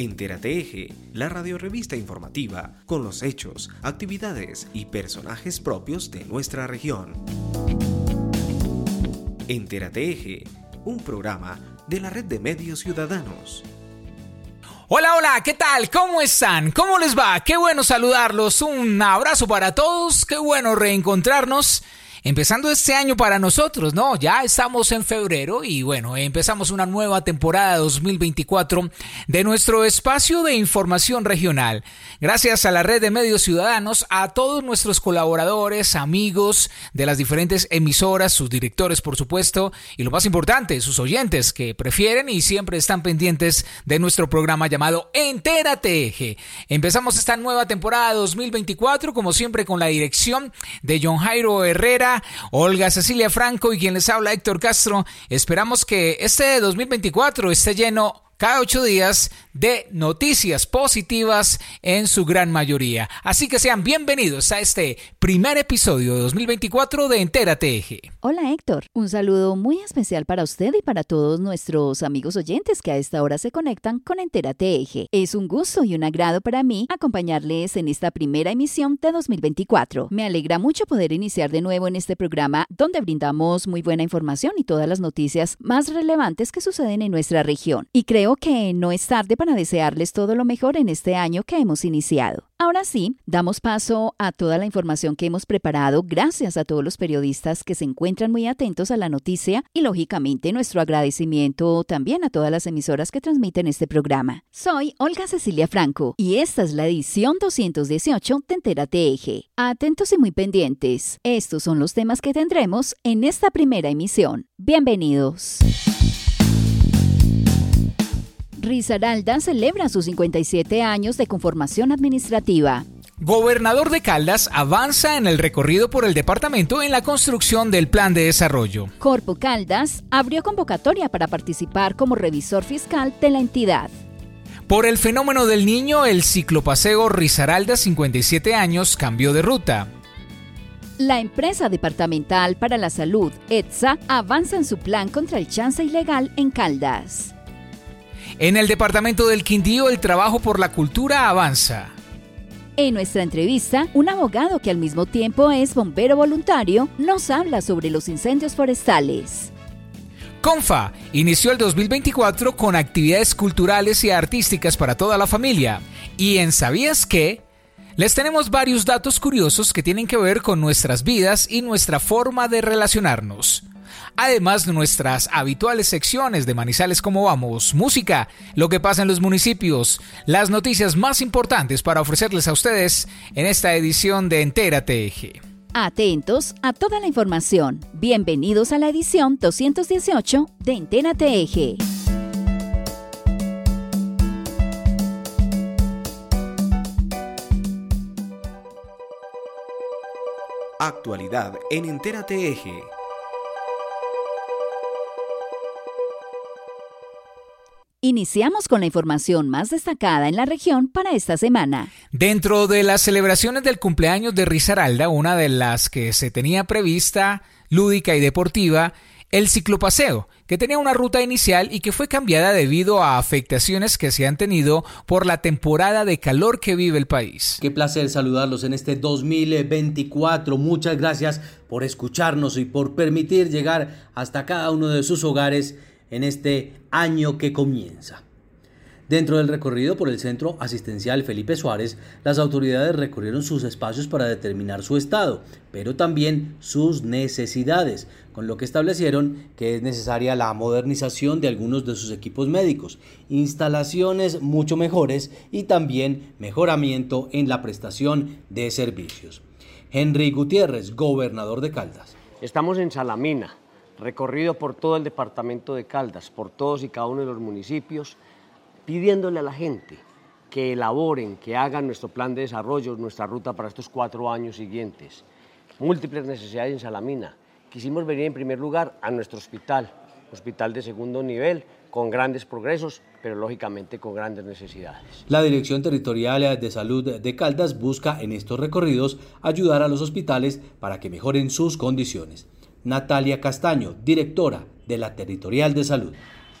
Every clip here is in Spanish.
Entérate Eje, la radiorevista informativa con los hechos, actividades y personajes propios de nuestra región. Entérate Eje, un programa de la red de medios ciudadanos. Hola, hola, ¿qué tal? ¿Cómo están? ¿Cómo les va? Qué bueno saludarlos. Un abrazo para todos. Qué bueno reencontrarnos empezando este año para nosotros, ¿no? Ya estamos en febrero y bueno, empezamos una nueva temporada 2024 de nuestro espacio de información regional. Gracias a la red de medios ciudadanos, a todos nuestros colaboradores, amigos de las diferentes emisoras, sus directores, por supuesto, y lo más importante, sus oyentes que prefieren y siempre están pendientes de nuestro programa llamado Entérate Eje. Empezamos esta nueva temporada 2024, como siempre, con la dirección de John Jairo Herrera Olga Cecilia Franco y quien les habla Héctor Castro. Esperamos que este 2024 esté lleno cada ocho días de noticias positivas en su gran mayoría. Así que sean bienvenidos a este primer episodio de 2024 de Entérate Eje. Hola Héctor, un saludo muy especial para usted y para todos nuestros amigos oyentes que a esta hora se conectan con Entérate Eje. Es un gusto y un agrado para mí acompañarles en esta primera emisión de 2024. Me alegra mucho poder iniciar de nuevo en este programa donde brindamos muy buena información y todas las noticias más relevantes que suceden en nuestra región. Y creo que no es tarde para desearles todo lo mejor en este año que hemos iniciado. Ahora sí, damos paso a toda la información que hemos preparado gracias a todos los periodistas que se encuentran muy atentos a la noticia y lógicamente nuestro agradecimiento también a todas las emisoras que transmiten este programa. Soy Olga Cecilia Franco y esta es la edición 218 de Entérate Eje. Atentos y muy pendientes. Estos son los temas que tendremos en esta primera emisión. Bienvenidos. Risaralda celebra sus 57 años de conformación administrativa. Gobernador de Caldas avanza en el recorrido por el departamento en la construcción del plan de desarrollo. Corpo Caldas abrió convocatoria para participar como revisor fiscal de la entidad. Por el fenómeno del niño, el ciclopaseo Risaralda 57 años cambió de ruta. La empresa departamental para la salud, ETSA, avanza en su plan contra el chance ilegal en Caldas. En el departamento del Quindío el trabajo por la cultura avanza. En nuestra entrevista, un abogado que al mismo tiempo es bombero voluntario nos habla sobre los incendios forestales. Confa inició el 2024 con actividades culturales y artísticas para toda la familia. Y en ¿Sabías qué? Les tenemos varios datos curiosos que tienen que ver con nuestras vidas y nuestra forma de relacionarnos. Además, nuestras habituales secciones de Manizales como vamos, música, lo que pasa en los municipios, las noticias más importantes para ofrecerles a ustedes en esta edición de Entérate Eje. Atentos a toda la información. Bienvenidos a la edición 218 de Entérate Eje. Actualidad en Entérate Eje. Iniciamos con la información más destacada en la región para esta semana. Dentro de las celebraciones del cumpleaños de Risaralda, una de las que se tenía prevista, lúdica y deportiva, el ciclopaseo, que tenía una ruta inicial y que fue cambiada debido a afectaciones que se han tenido por la temporada de calor que vive el país. Qué placer saludarlos en este 2024. Muchas gracias por escucharnos y por permitir llegar hasta cada uno de sus hogares en este año que comienza. Dentro del recorrido por el Centro Asistencial Felipe Suárez, las autoridades recorrieron sus espacios para determinar su estado, pero también sus necesidades, con lo que establecieron que es necesaria la modernización de algunos de sus equipos médicos, instalaciones mucho mejores y también mejoramiento en la prestación de servicios. Henry Gutiérrez, gobernador de Caldas. Estamos en Salamina, recorrido por todo el departamento de Caldas, por todos y cada uno de los municipios, pidiéndole a la gente que elaboren, que hagan nuestro plan de desarrollo, nuestra ruta para estos cuatro años siguientes. Múltiples necesidades en Salamina. Quisimos venir en primer lugar a nuestro hospital, hospital de segundo nivel, con grandes progresos, pero lógicamente con grandes necesidades. La Dirección Territorial de Salud de Caldas busca en estos recorridos ayudar a los hospitales para que mejoren sus condiciones. Natalia Castaño, directora de la Territorial de Salud.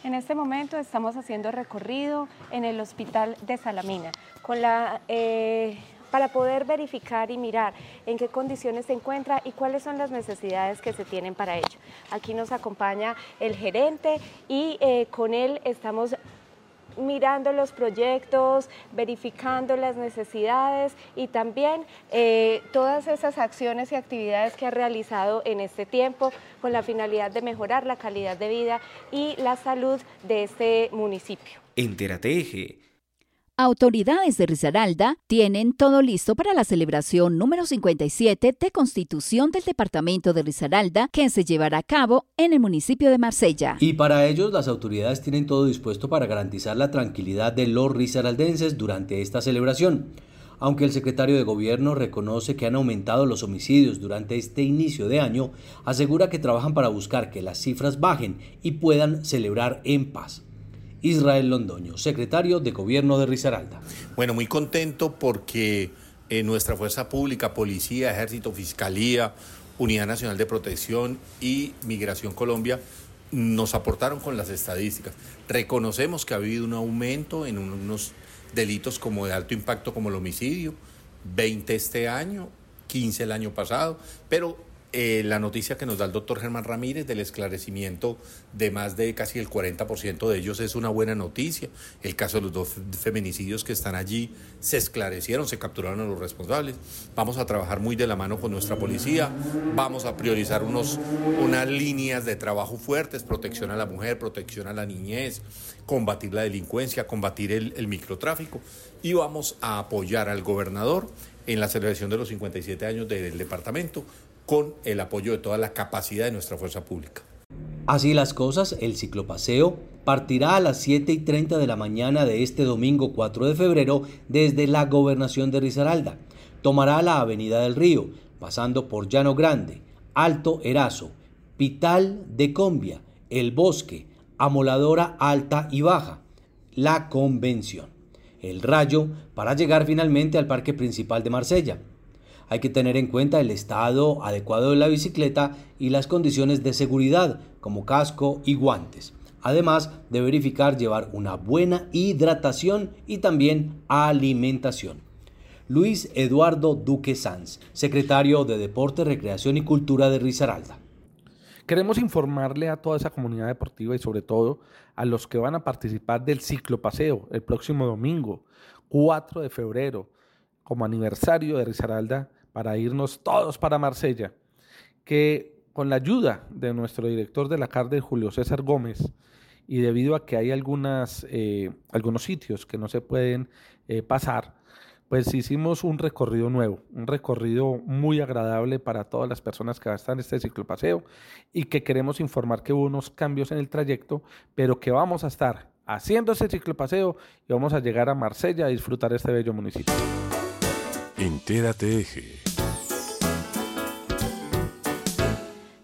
En este momento estamos haciendo recorrido en el hospital de Salamina eh, para poder verificar y mirar en qué condiciones se encuentra y cuáles son las necesidades que se tienen para ello. Aquí nos acompaña el gerente y eh, con él estamos mirando los proyectos, verificando las necesidades y también eh, todas esas acciones y actividades que ha realizado en este tiempo con la finalidad de mejorar la calidad de vida y la salud de este municipio. Entérate Autoridades de Risaralda tienen todo listo para la celebración número 57 de Constitución del Departamento de Risaralda que se llevará a cabo en el municipio de Marsella. Y para ellos las autoridades tienen todo dispuesto para garantizar la tranquilidad de los risaraldenses durante esta celebración. Aunque el secretario de Gobierno reconoce que han aumentado los homicidios durante este inicio de año, asegura que trabajan para buscar que las cifras bajen y puedan celebrar en paz. Israel Londoño, secretario de Gobierno de Risaralda. Bueno, muy contento porque eh, nuestra fuerza pública, policía, ejército, fiscalía, Unidad Nacional de Protección y Migración Colombia nos aportaron con las estadísticas. Reconocemos que ha habido un aumento en unos delitos como de alto impacto como el homicidio, 20 este año, 15 el año pasado, pero eh, la noticia que nos da el doctor Germán Ramírez del esclarecimiento de más de casi el 40% de ellos es una buena noticia. El caso de los dos feminicidios que están allí se esclarecieron, se capturaron a los responsables. Vamos a trabajar muy de la mano con nuestra policía, vamos a priorizar unos, unas líneas de trabajo fuertes, protección a la mujer, protección a la niñez, combatir la delincuencia, combatir el, el microtráfico y vamos a apoyar al gobernador en la celebración de los 57 años del departamento con el apoyo de toda la capacidad de nuestra fuerza pública. Así las cosas, el ciclopaseo partirá a las 7 y 30 de la mañana de este domingo 4 de febrero desde la gobernación de Risaralda. Tomará la Avenida del Río, pasando por Llano Grande, Alto Erazo, Pital de Combia, El Bosque, Amoladora Alta y Baja, la Convención, el Rayo, para llegar finalmente al Parque Principal de Marsella. Hay que tener en cuenta el estado adecuado de la bicicleta y las condiciones de seguridad, como casco y guantes. Además de verificar llevar una buena hidratación y también alimentación. Luis Eduardo Duque Sanz, secretario de Deporte, Recreación y Cultura de Risaralda. Queremos informarle a toda esa comunidad deportiva y sobre todo a los que van a participar del ciclopaseo el próximo domingo, 4 de febrero, como aniversario de Risaralda, para irnos todos para Marsella, que con la ayuda de nuestro director de la CARDE, Julio César Gómez, y debido a que hay algunas, eh, algunos sitios que no se pueden eh, pasar, pues hicimos un recorrido nuevo, un recorrido muy agradable para todas las personas que van a estar en este ciclopaseo y que queremos informar que hubo unos cambios en el trayecto, pero que vamos a estar haciendo ese ciclopaseo y vamos a llegar a Marsella a disfrutar este bello municipio. Entérate Eje.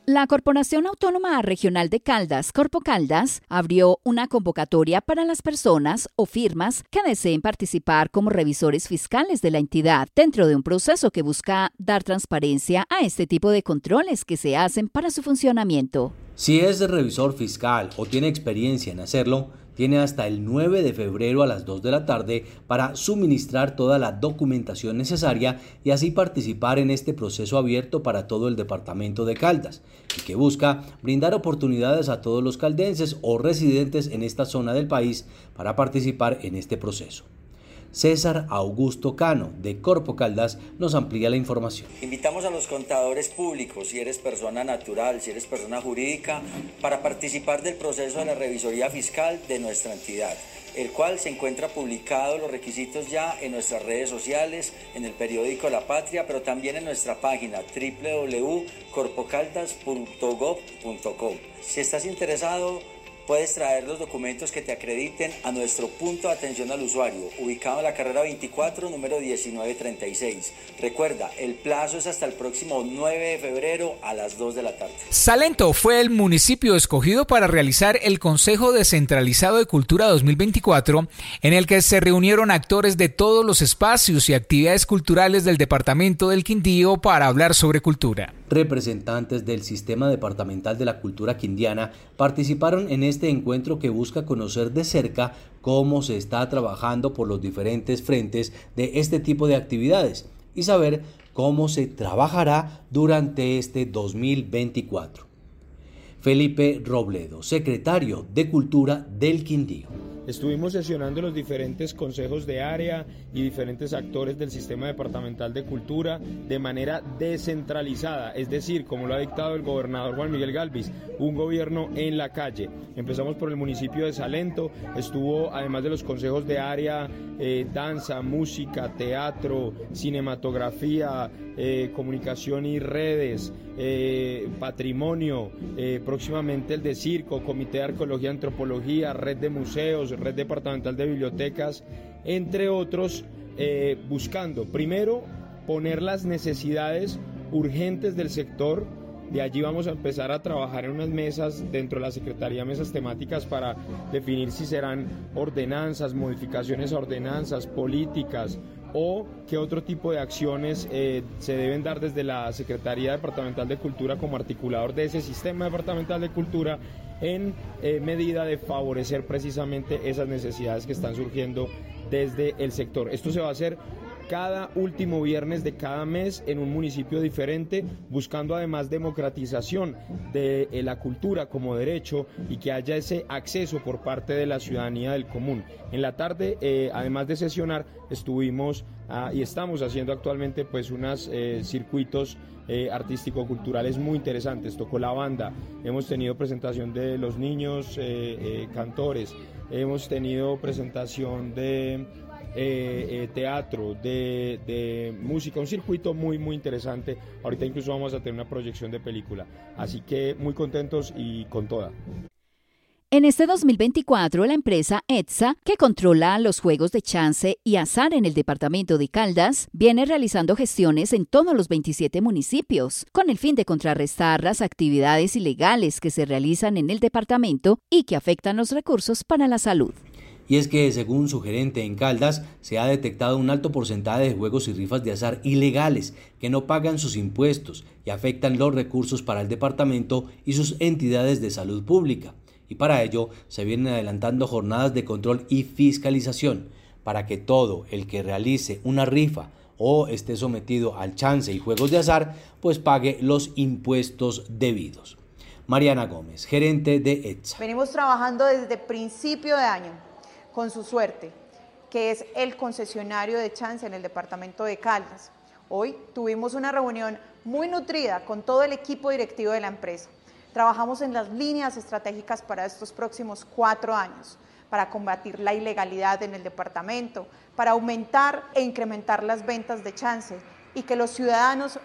La Corporación Autónoma Regional de Caldas, Corpo Caldas, abrió una convocatoria para las personas o firmas que deseen participar como revisores fiscales de la entidad dentro de un proceso que busca dar transparencia a este tipo de controles que se hacen para su funcionamiento. Si es revisor fiscal o tiene experiencia en hacerlo, tiene hasta el 9 de febrero a las 2 de la tarde para suministrar toda la documentación necesaria y así participar en este proceso abierto para todo el departamento de Caldas y que busca brindar oportunidades a todos los caldenses o residentes en esta zona del país para participar en este proceso. César Augusto Cano, de Corpo Caldas, nos amplía la información. Invitamos a los contadores públicos, si eres persona natural, si eres persona jurídica, para participar del proceso de la revisoría fiscal de nuestra entidad el cual se encuentra publicado los requisitos ya en nuestras redes sociales, en el periódico La Patria, pero también en nuestra página www.corpocaldas.gov.co. Si estás interesado, puedes traer los documentos que te acrediten a nuestro punto de atención al usuario, ubicado en la carrera 24, número 1936. Recuerda, el plazo es hasta el próximo 9 de febrero a las 2 de la tarde. Salento fue el municipio escogido para realizar el Consejo Descentralizado de Cultura 2024, en el que se reunieron actores de todos los espacios y actividades culturales del departamento del Quindío para hablar sobre cultura. Representantes del Sistema Departamental de la Cultura Quindiana participaron en este encuentro que busca conocer de cerca cómo se está trabajando por los diferentes frentes de este tipo de actividades y saber cómo se trabajará durante este 2024. Felipe Robledo, secretario de Cultura del Quindío. Estuvimos sesionando los diferentes consejos de área y diferentes actores del sistema departamental de cultura de manera descentralizada, es decir, como lo ha dictado el gobernador Juan Miguel Galvis, un gobierno en la calle. Empezamos por el municipio de Salento, estuvo además de los consejos de área, eh, danza, música, teatro, cinematografía, eh, comunicación y redes, eh, patrimonio, próximamente el de circo, comité de arqueología, antropología, red de museos, red departamental de bibliotecas, entre otros, eh, buscando primero poner las necesidades urgentes del sector. De allí vamos a empezar a trabajar en unas mesas dentro de la Secretaría, mesas temáticas para definir si serán ordenanzas, modificaciones a ordenanzas, políticas o qué otro tipo de acciones eh, se deben dar desde la Secretaría Departamental de Cultura como articulador de ese sistema departamental de cultura en eh, medida de favorecer precisamente esas necesidades que están surgiendo desde el sector. Esto se va a hacer cada último viernes de cada mes en un municipio diferente, buscando además democratización de eh, la cultura como derecho y que haya ese acceso por parte de la ciudadanía del común. En la tarde, eh, además de sesionar, estuvimos ah, y estamos haciendo actualmente pues unos circuitos eh, artístico-culturales muy interesantes. Tocó la banda, hemos tenido presentación de los niños cantores, hemos tenido presentación de teatro, de, de, música, un circuito muy, muy interesante. Ahorita incluso vamos a tener una proyección de película. Así que muy contentos y con toda. En este 2024, la empresa ETSA, que controla los juegos de chance y azar en el departamento de Caldas, viene realizando gestiones en todos los 27 municipios, con el fin de contrarrestar las actividades ilegales que se realizan en el departamento y que afectan los recursos para la salud. Y es que, según su gerente en Caldas, se ha detectado un alto porcentaje de juegos y rifas de azar ilegales que no pagan sus impuestos y afectan los recursos para el departamento y sus entidades de salud pública y para ello se vienen adelantando jornadas de control y fiscalización para que todo el que realice una rifa o esté sometido al chance y juegos de azar, pues pague los impuestos debidos. Mariana Gómez, gerente de ETSA. Venimos trabajando desde principio de año con su suerte, que es el concesionario de chance en el departamento de Caldas. Hoy tuvimos una reunión muy nutrida con todo el equipo directivo de la empresa Trabajamos en las líneas estratégicas para estos próximos cuatro años, para combatir la ilegalidad en el departamento, para aumentar e incrementar las ventas de chance y que los ciudadanos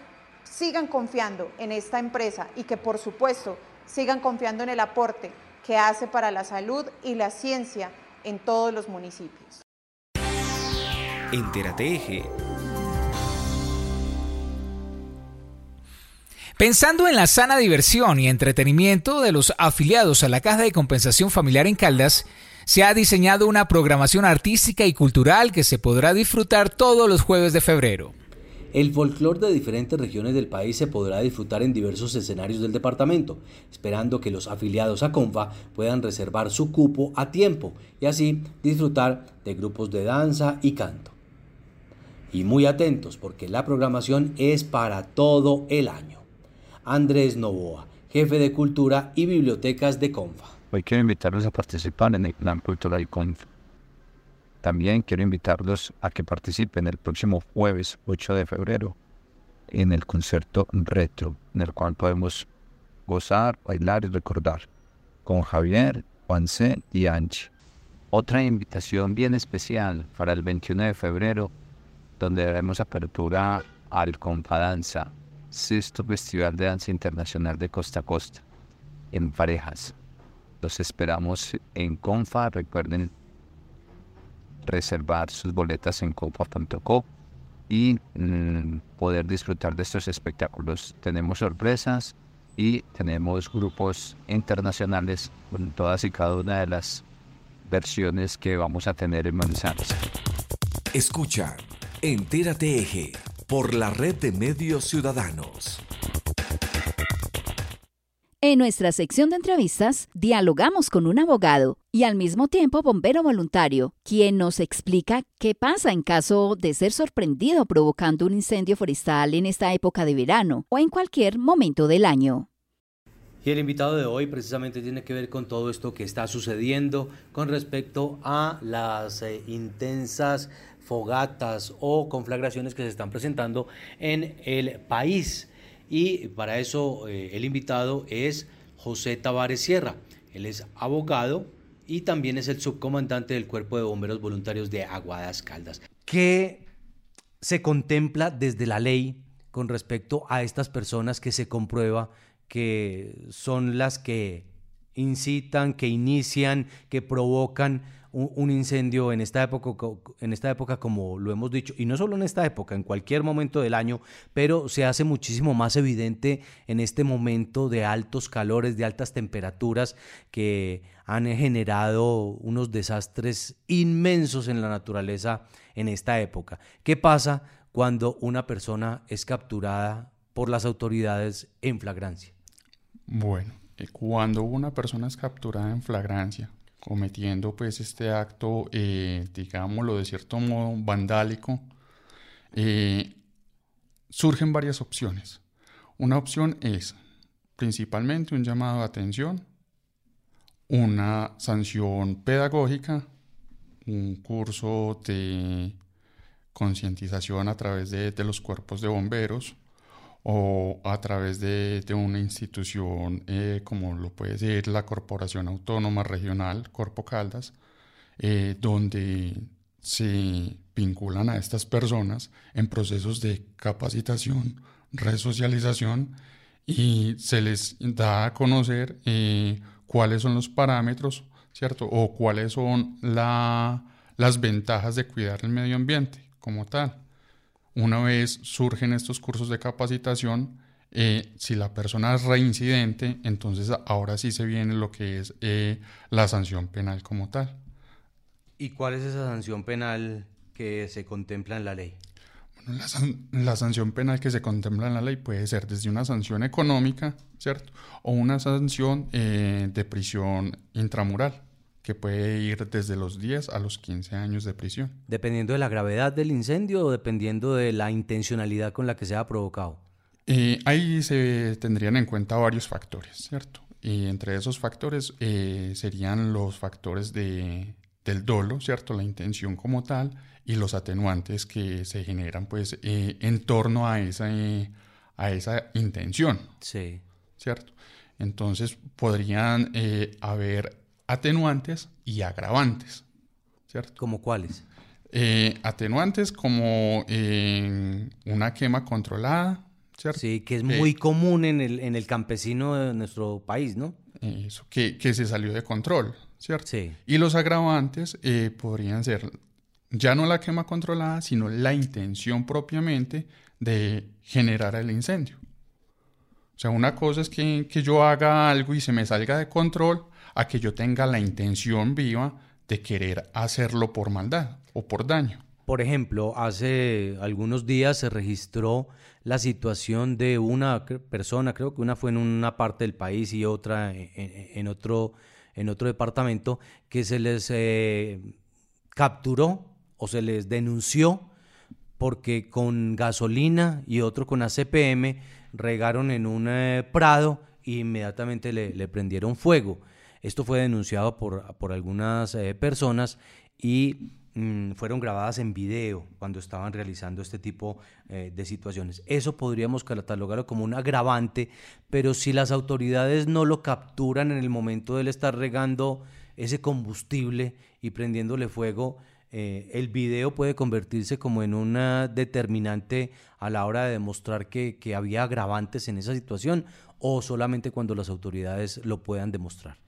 sigan confiando en esta empresa y que por supuesto sigan confiando en el aporte que hace para la salud y la ciencia en todos los municipios. Entérate Eje Pensando en la sana diversión y entretenimiento de los afiliados a la Caja de Compensación Familiar en Caldas, se ha diseñado una programación artística y cultural que se podrá disfrutar todos los jueves de febrero. El folclore de diferentes regiones del país se podrá disfrutar en diversos escenarios del departamento, esperando que los afiliados a CONFA puedan reservar su cupo a tiempo y así disfrutar de grupos de danza y canto. Y muy atentos porque la programación es para todo el año. Andrés Novoa, jefe de Cultura y Bibliotecas de CONFA. Hoy quiero invitarlos a participar en el Plan Cultural CONFA. También quiero invitarlos a que participen el próximo jueves 8 de febrero en el concierto retro, en el cual podemos gozar, bailar y recordar con Javier, Juanse y Anchi. Otra invitación bien especial para el 21 de febrero, donde daremos apertura al Danza, sexto Festival de Danza Internacional de Costa a Costa, en parejas. Los esperamos en Confa. Recuerden reservar sus boletas en confa.co y mm, poder disfrutar de estos espectáculos. Tenemos sorpresas y tenemos grupos internacionales con todas y cada una de las versiones que vamos a tener en Manizales. Escucha, entérate eje por la red de medios ciudadanos. En nuestra sección de entrevistas, dialogamos con un abogado y al mismo tiempo bombero voluntario, quien nos explica qué pasa en caso de ser sorprendido provocando un incendio forestal en esta época de verano o en cualquier momento del año. Y el invitado de hoy precisamente tiene que ver con todo esto que está sucediendo con respecto a las eh, intensas fogatas o conflagraciones que se están presentando en el país. Y para eso eh, el invitado es José Tavares Sierra. Él es abogado y también es el subcomandante del Cuerpo de Bomberos Voluntarios de Aguadas Caldas. ¿Qué se contempla desde la ley con respecto a estas personas que se comprueba que son las que incitan, que inician, que provocan un, incendio en esta, época, en esta época, como lo hemos dicho, y no solo en esta época, en cualquier momento del año, pero se hace muchísimo más evidente en este momento de altos calores, de altas temperaturas que han generado unos desastres inmensos en la naturaleza en esta época. ¿Qué pasa cuando una persona es capturada por las autoridades en flagrancia? Bueno, eh, cuando una persona es capturada en flagrancia, cometiendo pues este acto, eh, digámoslo de cierto modo, vandálico, eh, surgen varias opciones. Una opción es principalmente un llamado de atención, una sanción pedagógica, un curso de concientización a través de, de los cuerpos de bomberos, o a través de, una institución eh, como lo puede ser la Corporación Autónoma Regional, Corpo Caldas, eh, donde se vinculan a estas personas en procesos de capacitación, resocialización y se les da a conocer eh, cuáles son los parámetros, ¿cierto? O cuáles son las ventajas de cuidar el medio ambiente como tal. Una vez surgen estos cursos de capacitación, eh, si la persona es reincidente, entonces ahora sí se viene lo que es eh, la sanción penal como tal. ¿Y cuál es esa sanción penal que se contempla en la ley? Bueno, la, sanción penal que se contempla en la ley puede ser desde una sanción económica, ¿cierto? O una sanción eh, de prisión intramural que puede ir desde los 10 a los 15 años de prisión. Dependiendo de la gravedad del incendio o dependiendo de la intencionalidad con la que se ha provocado. Eh, ahí se tendrían en cuenta varios factores, ¿cierto? Y entre esos factores eh, serían los factores de, del dolo, ¿cierto? La intención como tal y los atenuantes que se generan pues eh, en torno a esa, a esa intención. Sí. ¿Cierto? Entonces podrían haber atenuantes y agravantes. ¿Cierto? ¿Como cuáles? Eh, atenuantes como eh, una quema controlada, ¿cierto? Sí, que es muy común en el, en el campesino de nuestro país, ¿no? Eso, que, que se salió de control, ¿cierto? Sí. Y los agravantes eh, podrían ser ya no la quema controlada, sino la intención propiamente de generar el incendio. O sea, una cosa es que, que yo haga algo y se me salga de control, a que yo tenga la intención viva de querer hacerlo por maldad o por daño. Por ejemplo, hace algunos días se registró la situación de una persona, creo que una fue en una parte del país y otra en, otro, en otro departamento, que se les eh, capturó o se les denunció porque con gasolina y otro con ACPM regaron en un eh, prado e inmediatamente le prendieron fuego. Esto fue denunciado por, por algunas eh, personas y mm, fueron grabadas en video cuando estaban realizando este tipo eh, de situaciones. Eso podríamos catalogarlo como un agravante, pero si las autoridades no lo capturan en el momento de él estar regando ese combustible y prendiéndole fuego, eh, el video puede convertirse como en una determinante a la hora de demostrar que, que había agravantes en esa situación o solamente cuando las autoridades lo puedan demostrar.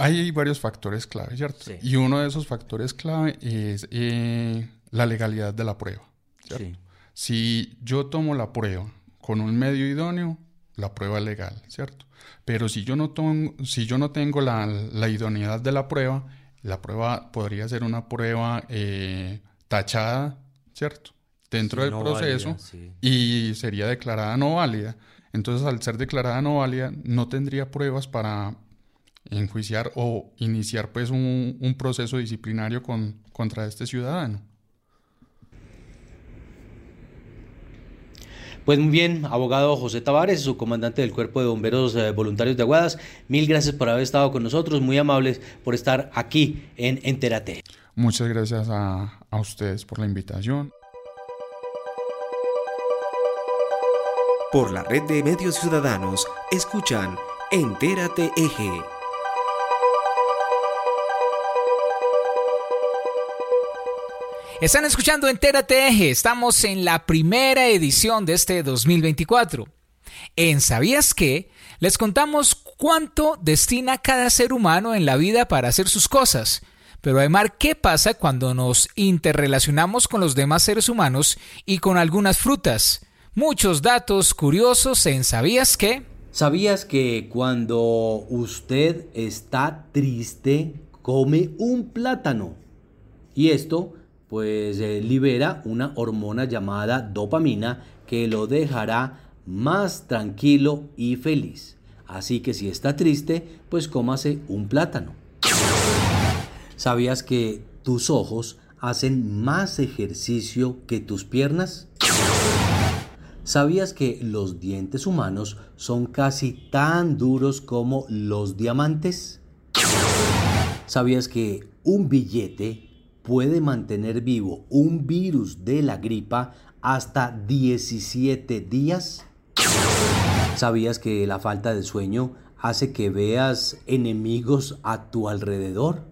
Hay varios factores clave, ¿cierto? Y uno de esos factores clave es eh, la legalidad de la prueba. ¿cierto? Si yo tomo la prueba con un medio idóneo, la prueba es legal, ¿cierto? Pero si yo no, tomo, si yo no tengo la, la, idoneidad de la prueba, la prueba podría ser una prueba eh, tachada, ¿cierto? Dentro del proceso y sería declarada no válida. Entonces, al ser declarada no válida, no tendría pruebas para enjuiciar o iniciar pues un, un proceso disciplinario con, contra este ciudadano. Pues muy bien, abogado José Tavares, su comandante del Cuerpo de Bomberos eh, Voluntarios de Aguadas, mil gracias por haber estado con nosotros, muy amables por estar aquí en Entérate. Muchas gracias a, a ustedes por la invitación. Por la red de medios ciudadanos, escuchan Entérate Eje. Están escuchando Entérate Eje. Estamos en la primera edición de este 2024. En ¿Sabías qué? Les contamos cuánto destina cada ser humano en la vida para hacer sus cosas. Pero además, ¿qué pasa cuando nos interrelacionamos con los demás seres humanos y con algunas frutas? Muchos datos curiosos en ¿Sabías qué? ¿Sabías que cuando usted está triste, come un plátano? Y esto pues eh, libera una hormona llamada dopamina que lo dejará más tranquilo y feliz. Así que si está triste, pues cómase un plátano. ¿Sabías que tus ojos hacen más ejercicio que tus piernas? ¿Sabías que los dientes humanos son casi tan duros como los diamantes? ¿Sabías que un billete puede mantener vivo un virus de la gripa hasta 17 días? ¿Sabías que la falta de sueño hace que veas enemigos a tu alrededor?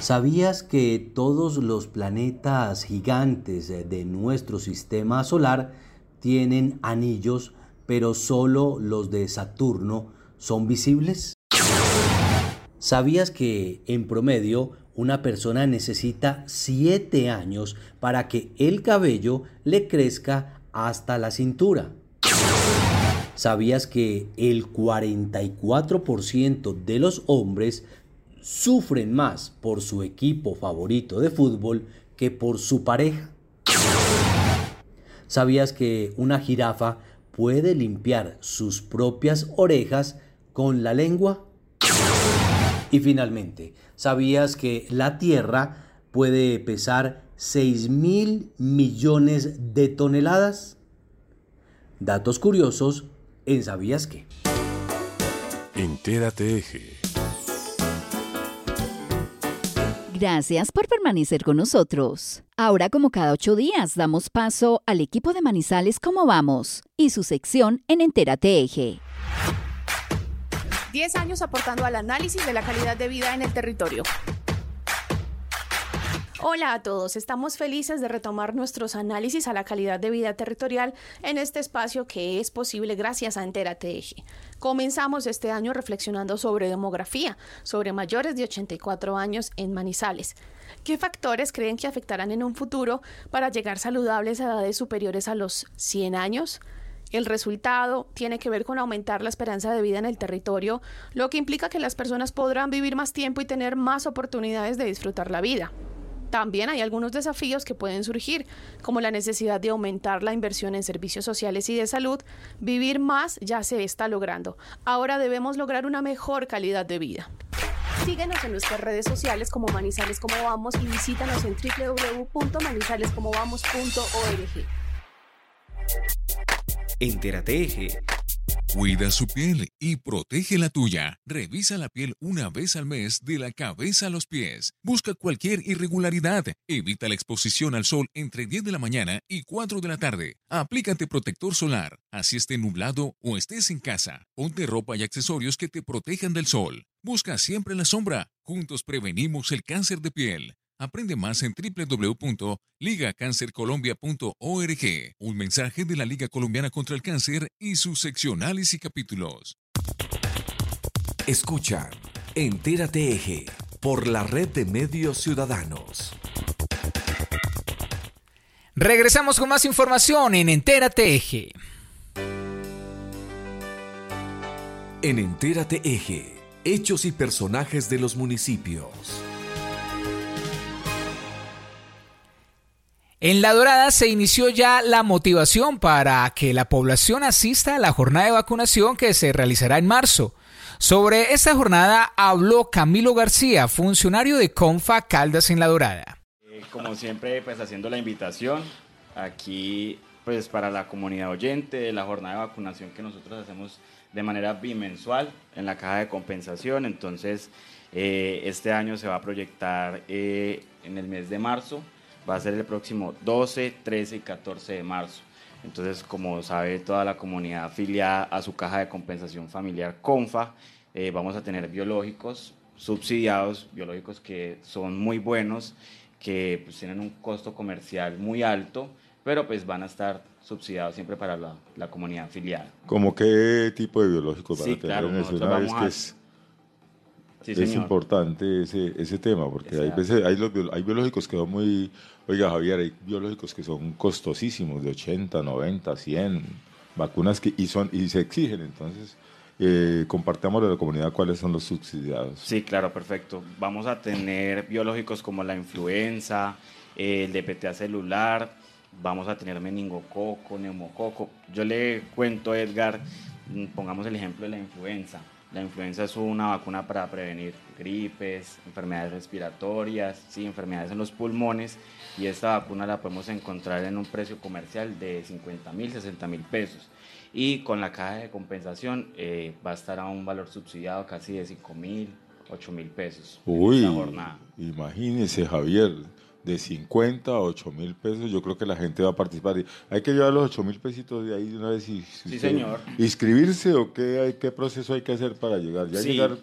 ¿Sabías que todos los planetas gigantes de nuestro sistema solar tienen anillos, pero solo los de Saturno son visibles? ¿Sabías que en promedio una persona necesita 7 años para que el cabello le crezca hasta la cintura. ¿Sabías que el 44% de los hombres sufren más por su equipo favorito de fútbol que por su pareja? ¿Sabías que una jirafa puede limpiar sus propias orejas con la lengua? Y finalmente, ¿sabías que la Tierra puede pesar 6 mil millones de toneladas? Datos curiosos en ¿Sabías qué? Entérate Eje. Gracias por permanecer con nosotros. Ahora, como cada ocho días, damos paso al equipo de Manizales ¿Cómo vamos? y su sección en Entérate Eje. 10 años aportando al análisis de la calidad de vida en el territorio. Hola a todos, estamos felices de retomar nuestros análisis a la calidad de vida territorial en este espacio que es posible gracias a Entérate Eje. Comenzamos este año reflexionando sobre demografía, sobre mayores de 84 años en Manizales. ¿Qué factores creen que afectarán en un futuro para llegar saludables a edades superiores a los 100 años? El resultado tiene que ver con aumentar la esperanza de vida en el territorio, lo que implica que las personas podrán vivir más tiempo y tener más oportunidades de disfrutar la vida. También hay algunos desafíos que pueden surgir, como la necesidad de aumentar la inversión en servicios sociales y de salud. Vivir más ya se está logrando. Ahora debemos lograr una mejor calidad de vida. Síguenos en nuestras redes sociales como Manizales Como Vamos y visítanos en www.manizalescomovamos.org. Entérate Eje. Cuida su piel y protege la tuya. Revisa la piel una vez al mes de la cabeza a los pies. Busca cualquier irregularidad. Evita la exposición al sol entre 10 de la mañana y 4 de la tarde. Aplícate protector solar, así esté nublado o estés en casa. Ponte ropa y accesorios que te protejan del sol. Busca siempre la sombra. Juntos prevenimos el cáncer de piel. Aprende más en www.ligacancercolombia.org. Un mensaje de la Liga Colombiana contra el Cáncer y sus seccionales y capítulos. Escucha, Entérate Eje, por la red de medios ciudadanos. Regresamos con más información en Entérate Eje. En Entérate Eje, hechos y personajes de los municipios. En La Dorada se inició ya la motivación para que la población asista a la jornada de vacunación que se realizará en marzo. Sobre esta jornada habló Camilo García, funcionario de Confa Caldas en La Dorada. Eh, como siempre, pues haciendo la invitación aquí pues para la comunidad oyente de la jornada de vacunación que nosotros hacemos de manera bimensual en la caja de compensación. Entonces, eh, este año se va a proyectar eh, en el mes de marzo va a ser el próximo 12, 13 y 14 de marzo. Entonces, como sabe toda la comunidad afiliada a su caja de compensación familiar CONFA, eh, vamos a tener biológicos subsidiados, biológicos que son muy buenos, que pues, tienen un costo comercial muy alto, pero pues van a estar subsidiados siempre para la, la comunidad afiliada. ¿Cómo qué tipo de biológicos van sí, a tener claro, en Una vez a- que es, Sí, es señor. importante ese, ese tema, porque hay veces hay, los, hay biológicos que son muy... Oiga, Javier, hay biológicos que son costosísimos, de 80, 90, 100, vacunas que y, son, y se exigen, entonces... Eh, compartamos a la comunidad cuáles son los subsidiados. Sí, claro, perfecto. Vamos a tener biológicos como la influenza, el DPTA celular, vamos a tener meningococo, neumococo. Yo le cuento a Edgar, mm, pongamos el ejemplo de la influenza. La influenza es una vacuna para prevenir gripes, enfermedades respiratorias, sí, enfermedades en los pulmones y esta vacuna la podemos encontrar en un precio comercial de 50 mil, 60 mil pesos. Y con la caja de compensación eh, va a estar a un valor subsidiado casi de 5 mil, 8 mil pesos. en Uy, imagínese Javier, de 50 a 8 mil pesos, yo creo que la gente va a participar. Hay que llevar los 8 mil pesitos de ahí de una vez y Sí, señor. inscribirse o qué, hay, qué proceso hay que hacer para llegar. ¿Ya Sí. llegar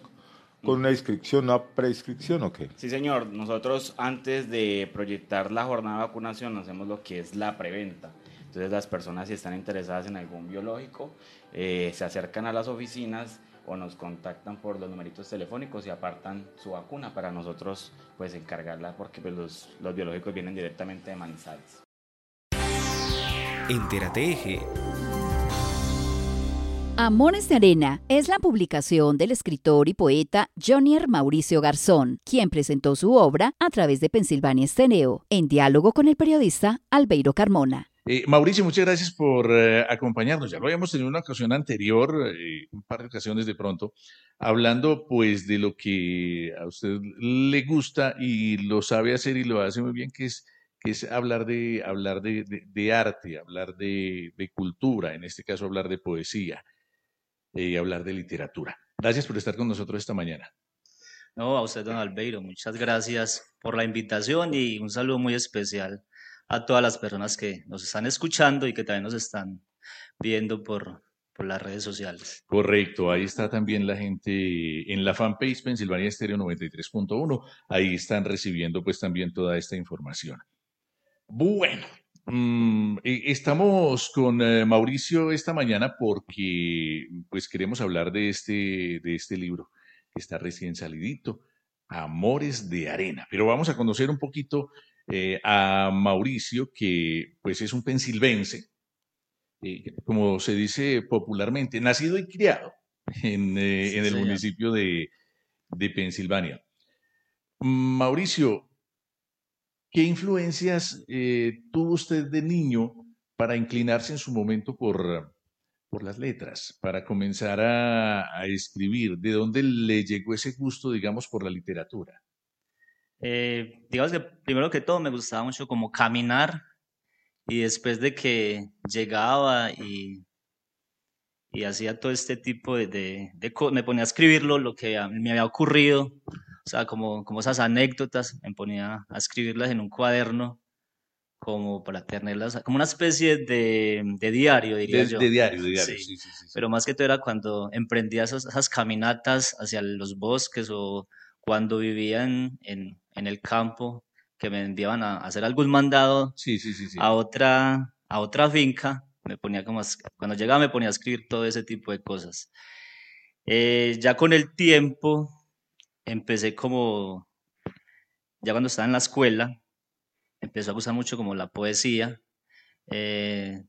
con una inscripción, una preinscripción o qué? Sí, señor. Nosotros antes de proyectar la jornada de vacunación hacemos lo que es la preventa. Entonces las personas si están interesadas en algún biológico eh, se acercan a las oficinas o nos contactan por los numeritos telefónicos y apartan su vacuna para nosotros pues encargarla porque pues, los, los biológicos vienen directamente de Manizales. Entérate Eje. Amores de Arena es la publicación del escritor y poeta Jonier Mauricio Garzón, quien presentó su obra a través de Pensilvania Esteneo, en diálogo con el periodista Albeiro Carmona. Eh, Mauricio, muchas gracias por eh, acompañarnos. Ya lo habíamos tenido en una ocasión anterior, eh, un par de ocasiones de pronto, hablando pues de lo que a usted le gusta y lo sabe hacer y lo hace muy bien, que es, que es hablar de, hablar de, arte, hablar de, cultura, en este caso hablar de poesía y hablar de literatura. Gracias por estar con nosotros esta mañana. No, a usted, don Albeiro, muchas gracias por la invitación y un saludo muy especial a todas las personas que nos están escuchando y que también nos están viendo por, por las redes sociales. Correcto, ahí está también la gente en la fanpage Pensilvania Estéreo 93.1. Ahí están recibiendo pues también toda esta información. Bueno, mm, eh, estamos con eh, Mauricio esta mañana porque pues queremos hablar de este, de este libro que está recién salidito, Amores de Arena. Pero vamos a conocer un poquito eh, a Mauricio, que pues es un pensilvense, eh, como se dice popularmente, nacido y criado en, eh, Sí, en el señor. municipio de, de Pensilvania. Mauricio, ¿qué influencias tuvo usted de niño para inclinarse en su momento por, por las letras, para comenzar a, a escribir? ¿De dónde le llegó ese gusto, digamos, por la literatura? Eh, digamos que primero que todo me gustaba mucho como caminar y después de que llegaba y, y hacía todo este tipo de, de, de me ponía a escribirlo, lo que me había ocurrido, o sea, como, como esas anécdotas, me ponía a escribirlas en un cuaderno como para tenerlas, como una especie de, de diario, diría De- yo. de diario, de diario, Sí. sí, sí, sí, Pero más que todo era cuando emprendía esas, esas caminatas hacia los bosques o cuando vivía en, en, en el campo, que me enviaban a, hacer algún mandado Sí, sí, sí, a otra, a otra finca, me ponía como, a cuando llegaba me ponía a escribir todo ese tipo de cosas. Eh, ya con el tiempo empecé como, ya cuando estaba en la escuela, empezó a gustar mucho como la poesía, eh,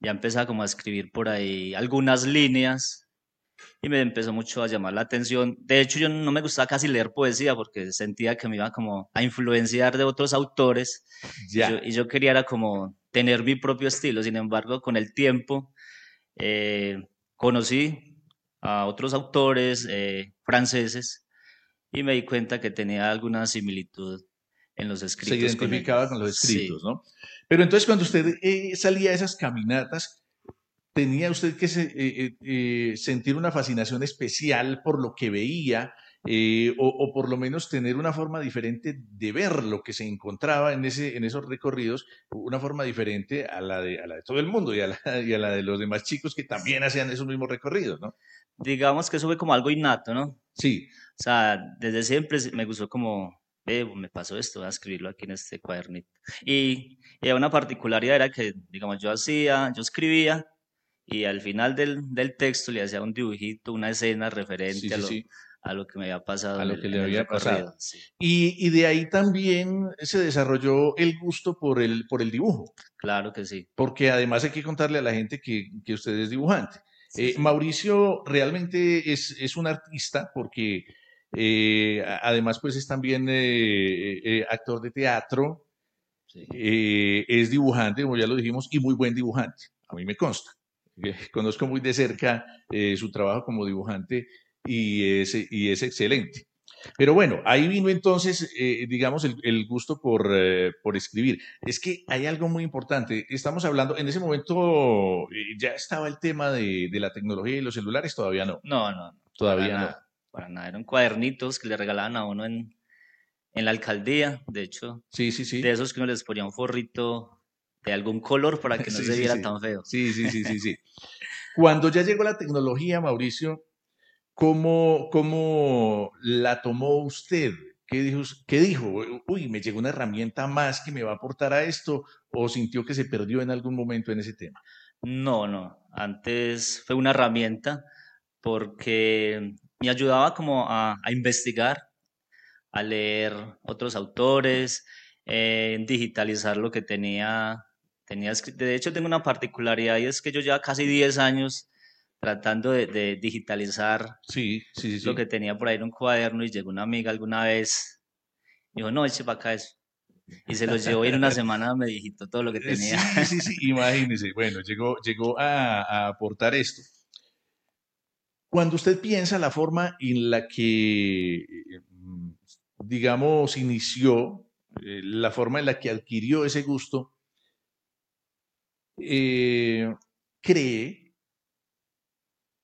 ya empezaba como a escribir por ahí algunas líneas y me empezó mucho a llamar la atención. De hecho, yo no me gustaba casi leer poesía porque sentía que me iba como a influenciar de otros autores Ya. Y, yo, y yo quería era como tener mi propio estilo. Sin embargo, con el tiempo eh, conocí a otros autores eh, franceses y me di cuenta que tenía alguna similitud en los Se escritos. con identificaba ellos. con los Sí. escritos, ¿no? Pero entonces cuando usted eh, salía a esas caminatas, ¿tenía usted que se- eh, eh, eh, sentir una fascinación especial por lo que veía? eh, o, o por lo menos tener una forma diferente de ver lo que se encontraba en, ese, en esos recorridos, una forma diferente a la de, a la de todo el mundo y a, la, y a la de los demás chicos que también hacían esos mismos recorridos, ¿no? Digamos que eso fue como algo innato, ¿no? Sí. O sea, desde siempre me gustó como, eh, me pasó esto, voy a escribirlo aquí en este cuadernito. Y, y una particularidad era que, digamos, yo hacía, yo escribía y al final del, del texto le hacía un dibujito, una escena referente Sí, a, lo, sí. a lo que me había pasado a lo que le había pasado. Y, y de ahí también se desarrolló el gusto por el, por el dibujo. Claro que sí. Porque además hay que contarle a la gente que, que usted es dibujante. Eh, Mauricio realmente es, es un artista porque eh, además pues es también eh, eh, actor de teatro, es dibujante, como ya lo dijimos, y muy buen dibujante. A mí me consta. Conozco muy de cerca eh, su trabajo como dibujante y es, y es excelente. Pero bueno, ahí vino entonces, eh, digamos, el, el gusto por, eh, por escribir. Es que hay algo muy importante. Estamos hablando, en ese momento ya estaba el tema de, de la tecnología y los celulares, todavía no. No, no, no. Todavía para no. Nada, para nada. Eran cuadernitos que le regalaban a uno en, en la alcaldía, de hecho. Sí, sí, sí. De esos que uno les ponía un forrito de algún color para que no Sí, se viera sí. tan feo. Sí, sí, sí, sí, sí. Cuando ya llegó la tecnología, Mauricio, ¿cómo, cómo la tomó usted? ¿Qué dijo, ¿Qué dijo? Uy, me llegó una herramienta más que me va a aportar a esto, o sintió que se perdió en algún momento en ese tema. No, no. Antes fue una herramienta porque me ayudaba como a, a investigar, a leer otros autores, eh, digitalizar lo que tenía, De hecho, tengo una particularidad y es que yo ya casi 10 años tratando de, de digitalizar Sí, sí, sí. lo que tenía por ahí en un cuaderno y llegó una amiga alguna vez y dijo, no, eche para acá eso. Y se lo llevó y en una semana me digitó todo lo que tenía. Sí, sí, sí, imagínese. Bueno, llegó, llegó a, a aportar esto. Cuando usted piensa la forma en la que, eh, mm, digamos, inició, eh, la forma en la que adquirió ese gusto, eh, ¿cree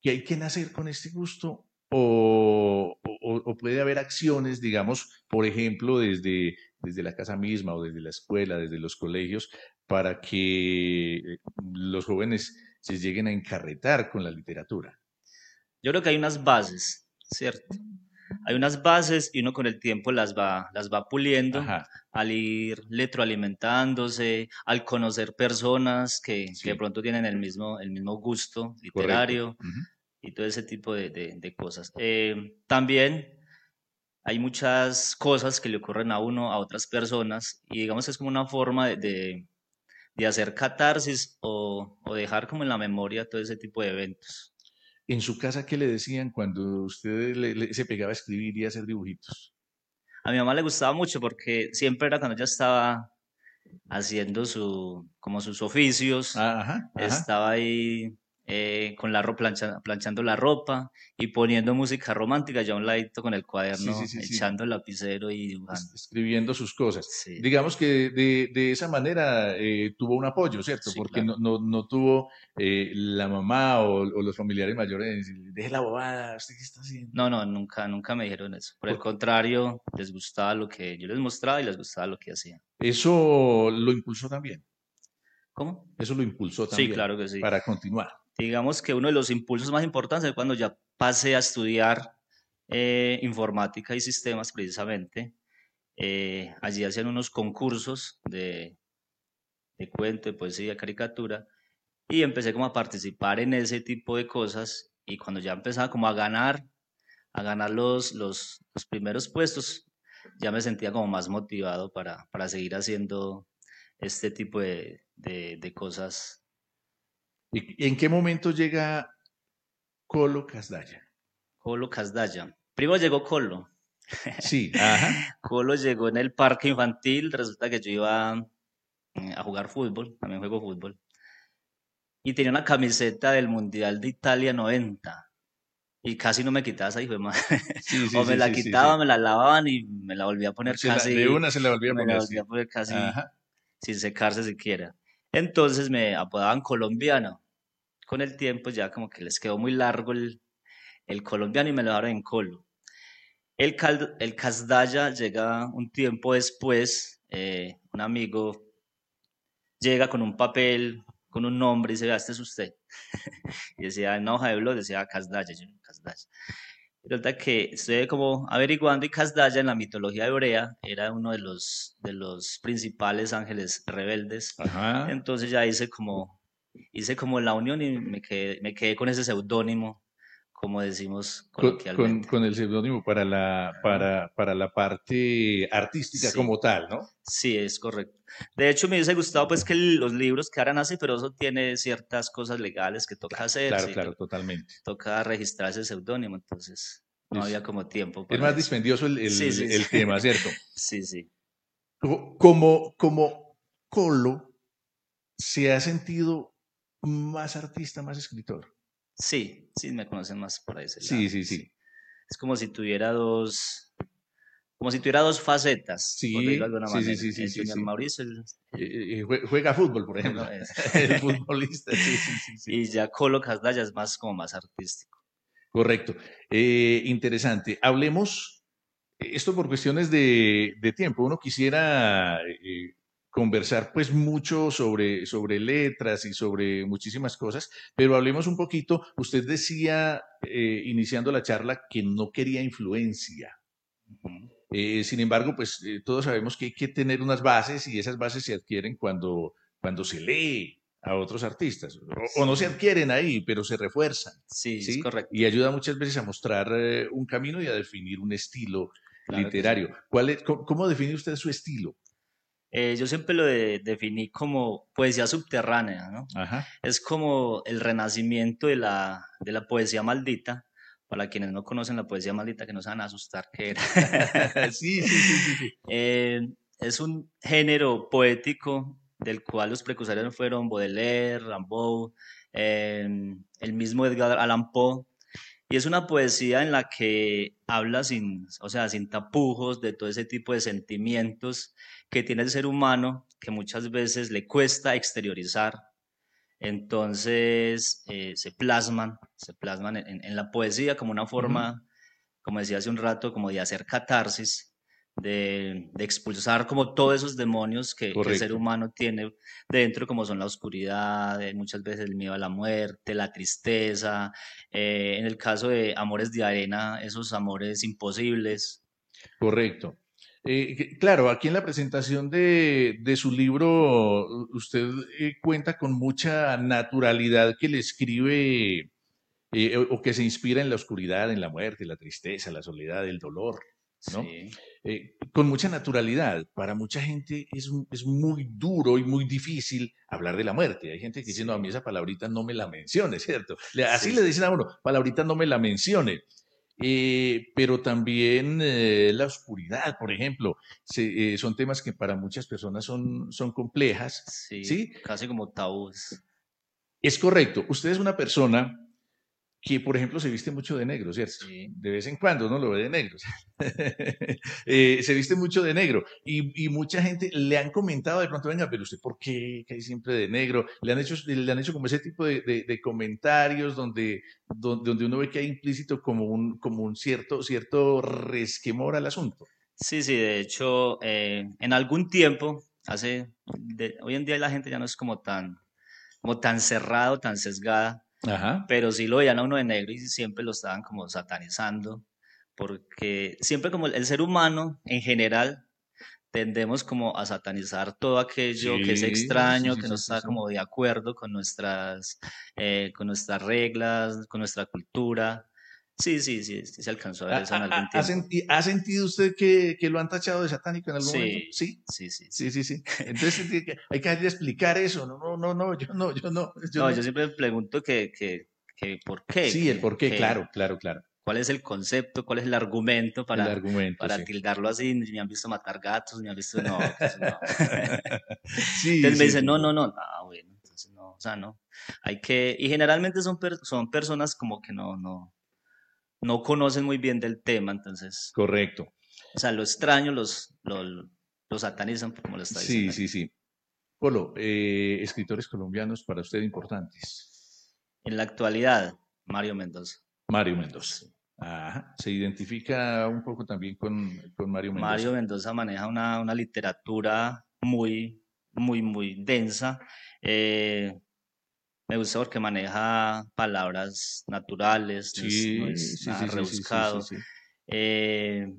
que hay que nacer con este gusto o, o- puede haber acciones, digamos, por ejemplo, desde, desde la casa misma o desde la escuela, desde los colegios, para que eh, los jóvenes se lleguen a encarretar con la literatura? Yo creo que hay unas bases, ¿cierto? Hay unas bases y uno con el tiempo las va, las va puliendo al ir retroalimentándose, al conocer personas que, que de pronto tienen el mismo, el mismo gusto literario y todo ese tipo de, de- de cosas. Eh, también hay muchas cosas que le ocurren a uno, a otras personas, y digamos es como una forma de, de- de hacer catarsis o, o dejar como en la memoria todo ese tipo de eventos. En su casa, ¿qué le decían cuando usted le- le- se pegaba a escribir y a hacer dibujitos? A mi mamá le gustaba mucho porque siempre era cuando ella estaba haciendo su, como sus oficios, ajá. estaba ahí eh, con la ropa, planchando la ropa y poniendo música romántica ya a un ladito con el cuaderno, sí, sí, sí. echando el lapicero y dibujando. escribiendo sus cosas. Digamos que de, de esa manera eh, tuvo un apoyo, ¿cierto? Porque no, no, no tuvo eh, la mamá o, o los familiares mayores deje la bobada, ¿usted qué está haciendo? No, no, nunca, nunca me dijeron eso. Por el contrario, les gustaba lo que yo les mostraba y les gustaba lo que hacía. Eso lo impulsó también. ¿Cómo? Eso lo impulsó Sí, también. claro que sí. Para continuar. Digamos que uno de los impulsos más importantes fue cuando ya pasé a estudiar eh, informática y sistemas precisamente. Eh, allí hacían unos concursos de, de cuento, de poesía, caricatura, y empecé como a participar en ese tipo de cosas, y cuando ya empezaba como a ganar, a ganar los, los, los primeros puestos, ya me sentía como más motivado para, para seguir haciendo este tipo de, de, de cosas ¿Y en qué momento llega Colo Casdaya. Colo Casdaya. Primero llegó Colo. Sí, ajá. Colo llegó en el parque infantil. Resulta que yo iba eh, a jugar fútbol, también juego fútbol. Y tenía una camiseta del Mundial de Italia 90. Y casi no me quitaba esa hijo de madre. Sí, sí, o me sí, la quitaba, me la lavaban y me la volvía a poner Se la- casi. de una se la volvía a me poner, la sí. volvía a poner casi Ajá. sin secarse siquiera. Entonces me apodaban colombiano. Con el tiempo ya como que les quedó muy largo el, el colombiano y me lo dejaron en colo. El, cal- el llega un tiempo después, eh, un amigo llega con un papel, con un nombre y dice, "Vea, este es usted. y decía, en hoja de blog decía Casdaya, yo, Casdaya. Resulta que estoy como averiguando y Casdaya en la mitología hebrea era uno de los, de los principales ángeles rebeldes. Ajá. Entonces ya hice como, hice como la unión y me quedé, me quedé con ese seudónimo, como decimos Con, con, coloquialmente. con el seudónimo para la, para, para la parte artística Sí. como tal, ¿no? Sí, es correcto. De hecho, me hubiese gustado pues que los libros quedaran así, pero eso tiene ciertas cosas legales que toca hacer. Claro, sí, claro, to- totalmente. Toca registrar ese seudónimo, entonces no Es- había como tiempo Es para más eso. dispendioso el, el- Sí, tema, ¿cierto? Sí, sí. Co- Como, como Colo se ha sentido más artista, más escritor. Sí, sí, me conocen más por ese Sí, lado. sí, sí. Es como si tuviera dos, como si tuviera dos facetas, Sí, por decirlo de alguna sí, sí, manera. sí, sí, El sí, sí. Mauricio, el- Eh, eh, jue- Juega fútbol, por ejemplo. No, El futbolista, sí, sí, sí, sí. y ya Colo Casdaya es más como más artístico. Correcto. Eh, interesante. Hablemos, eh, esto por cuestiones de, de tiempo. Uno quisiera eh, conversar pues mucho sobre, sobre letras y sobre muchísimas cosas, pero hablemos un poquito. Usted decía, eh, iniciando la charla, que no quería influencia. Eh, sin embargo, pues eh, todos sabemos que hay que tener unas bases y esas bases se adquieren cuando, cuando se lee a otros artistas. O, o no se adquieren ahí, pero se refuerzan. Sí, es correcto. Y ayuda muchas veces a mostrar un camino y a definir un estilo Claro literario. ¿Cuál es, cómo, cómo define usted su estilo? Eh, yo siempre lo de- definí como poesía subterránea, ¿no? Ajá. Es como el renacimiento de la, de la poesía maldita. Para quienes no conocen la poesía maldita, que no se van a asustar que era. sí, sí, sí, sí. Eh, es un género poético del cual los precursores fueron Baudelaire, Rimbaud, eh, el mismo Edgar Allan Poe. Y es una poesía en la que habla sin, o sea, sin tapujos de todo ese tipo de sentimientos que tiene el ser humano que muchas veces le cuesta exteriorizar. Entonces eh, se plasman, se plasman en, la poesía como una forma, como decía hace un rato, como de hacer catarsis, de, de expulsar como todos esos demonios que, que el ser humano tiene dentro, como son la oscuridad, eh, muchas veces el miedo a la muerte, la tristeza, eh, en el caso de Amores de Arena, esos amores imposibles. Correcto. Eh, claro, aquí en la presentación de, de su libro, usted eh, cuenta con mucha naturalidad que le escribe eh, o o que se inspira en la oscuridad, en la muerte, la tristeza, la soledad, el dolor, ¿no? Sí. Eh, con mucha naturalidad. Para mucha gente es, es muy duro y muy difícil hablar de la muerte. Hay gente que dice, no, a mí esa palabrita no me la mencione, ¿cierto? Así Sí, le dicen a uno, palabrita no me la mencione. Eh, pero también eh, la oscuridad, por ejemplo, se- son temas que para muchas personas son, son complejas. Sí, ¿sí? casi como tabús. Es correcto. Usted es una persona que, por ejemplo, se viste mucho de negro, ¿cierto? De vez en cuando uno lo ve de negro. Eh, se viste mucho de negro. Y, y mucha gente le han comentado de pronto, venga, pero usted, ¿por qué cae siempre de negro? Le han hecho, le han hecho como ese tipo de, de- de comentarios donde, donde, donde uno ve que hay implícito como un, como un cierto, cierto resquemor al asunto. Sí, sí, de hecho, eh, en algún tiempo, hace, de- hoy en día la gente ya no es como tan, como tan cerrado, tan sesgada, Ajá. pero sí lo veían a uno de negro y siempre lo estaban como satanizando, porque siempre como el, ser humano en general tendemos como a satanizar todo aquello que es extraño, sí, sí, que no está como de acuerdo con nuestras, eh, con nuestras reglas, con nuestra cultura. Sí, sí, sí, sí se alcanzó a ver eso en ¿Ha, algún ha- ha tiempo. senti- ha sentido usted que, que lo han tachado de satánico en algún Sí, momento? Sí. sí, sí. Sí, sí, sí. Entonces hay que, explicar eso. No, no, no, no, yo no, yo no. yo No, no. yo siempre pregunto que, que, que por qué. Sí, el por qué, claro, claro, claro. ¿Cuál es el concepto? ¿Cuál es el argumento para, El argumento, para sí. tildarlo así? Me han visto matar gatos, me han visto... No, pues no. Sí, entonces me dicen, no, no, no, ah, bueno, entonces no, o sea, no. Hay que... Y generalmente son, per- son personas como que no, no, no conocen muy bien del tema, entonces... Correcto. O sea, lo extraño, los, lo, lo satanizan, como lo está diciendo. Sí, sí, sí. Polo, eh, escritores colombianos para usted importantes. En la actualidad, Mario Mendoza. Mario Mendoza. Ajá. Se identifica un poco también con, con Mario Mendoza. Mario Mendoza maneja una, una literatura muy, muy, muy densa. Eh, me gusta porque maneja palabras naturales, no es- no sí, sí, rebuscado. Eh,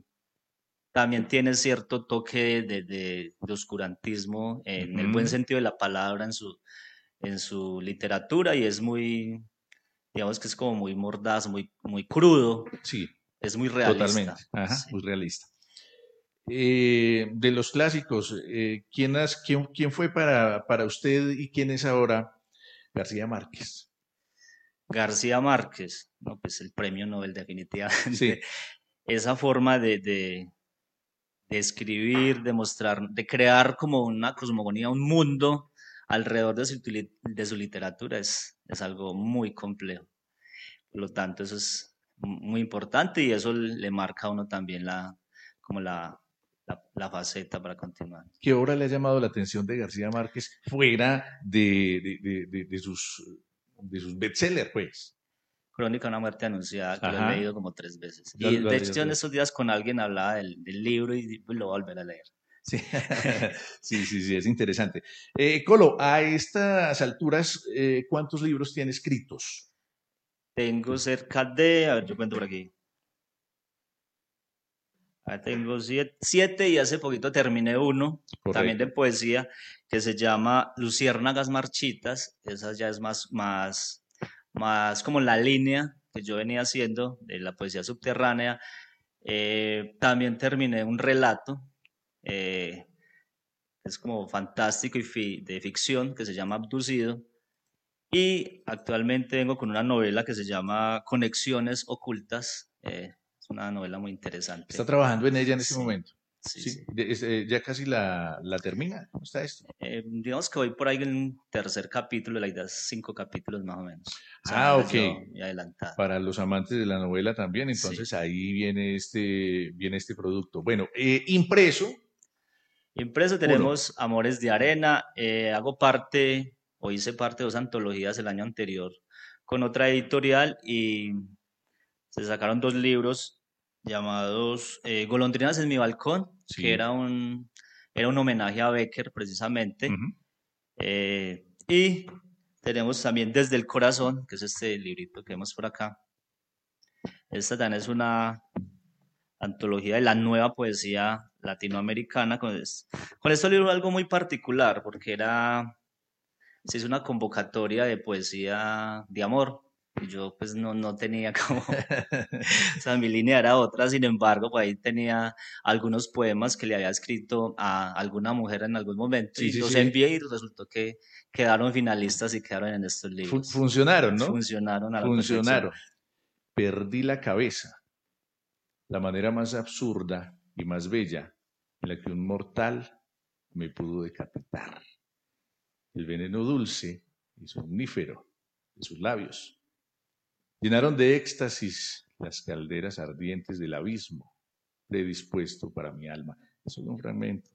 también tiene cierto toque de, de- de oscurantismo en el buen sentido de la palabra en su, en su literatura y es muy, digamos que es como muy mordaz, muy, muy crudo. Sí. Es muy realista. Totalmente. Ajá, muy realista. Eh, de los clásicos, eh, ¿quién, has- quién, quién fue para, para usted y quién es ahora García Márquez? García Márquez, no, pues el premio Nobel definitivamente. Sí. Esa forma de, de, de escribir, de mostrar, de crear como una cosmogonía, un mundo alrededor de su, de su literatura es, es algo muy complejo. Por lo tanto, eso es mu- muy importante y eso le marca a uno también la, como la, la, la faceta para continuar. ¿Qué obra le ha llamado la atención de García Márquez fuera de, de, de- de- sus, de sus bestsellers, pues? Crónica de una muerte anunciada, que lo he leído como tres veces. Y de hecho, en estos días con alguien hablaba del, del libro y lo voy a volver a leer. Sí, sí, sí, sí, es interesante. Eh, Colo, a estas alturas, eh, ¿cuántos libros tiene escritos? Tengo cerca de, a ver, yo cuento por aquí. Ah, tengo siete, siete y hace poquito terminé uno, también de poesía, que se llama Luciérnagas Marchitas. Esa ya es más, más, más como la línea que yo venía haciendo de la poesía subterránea. Eh, también terminé un relato, eh, es como fantástico y fi- de ficción, que se llama Abducido. Y actualmente vengo con una novela que se llama Conexiones Ocultas. eh, una novela muy interesante. Está trabajando en ella en este Sí, momento. sí, es- eh, ya casi la, la termina. ¿Cómo está esto? Eh, digamos que voy por ahí en un tercer capítulo, la idea es cinco capítulos más o menos. O Ah, sea, ok. adelantada. Para los amantes de la novela también, entonces ahí viene este, viene este producto. Bueno, eh, impreso. Impreso tenemos Amores de Arena. hago parte, o hice parte de dos antologías el año anterior con otra editorial y se sacaron dos libros llamados eh, Golondrinas en mi balcón, Sí. que era un, era un homenaje a Becker precisamente. Eh, y tenemos también Desde el Corazón, que es este librito que vemos por acá. Esta también es una antología de la nueva poesía latinoamericana. Con, es- con este libro algo muy particular, porque era, se hizo una convocatoria de poesía de amor. Yo pues no, no tenía como, o sea, mi línea era otra, sin embargo, pues ahí tenía algunos poemas que le había escrito a alguna mujer en algún momento Sí, y sí, los sí. envié y resultó que quedaron finalistas y quedaron en estos libros. funcionaron, ¿no? Funcionaron a la Funcionaron. perfección. Perdí la cabeza. La manera más absurda y más bella en la que un mortal me pudo decapitar. El veneno dulce y somnífero de sus labios llenaron de éxtasis las calderas ardientes del abismo predispuesto para mi alma. Es un fragmento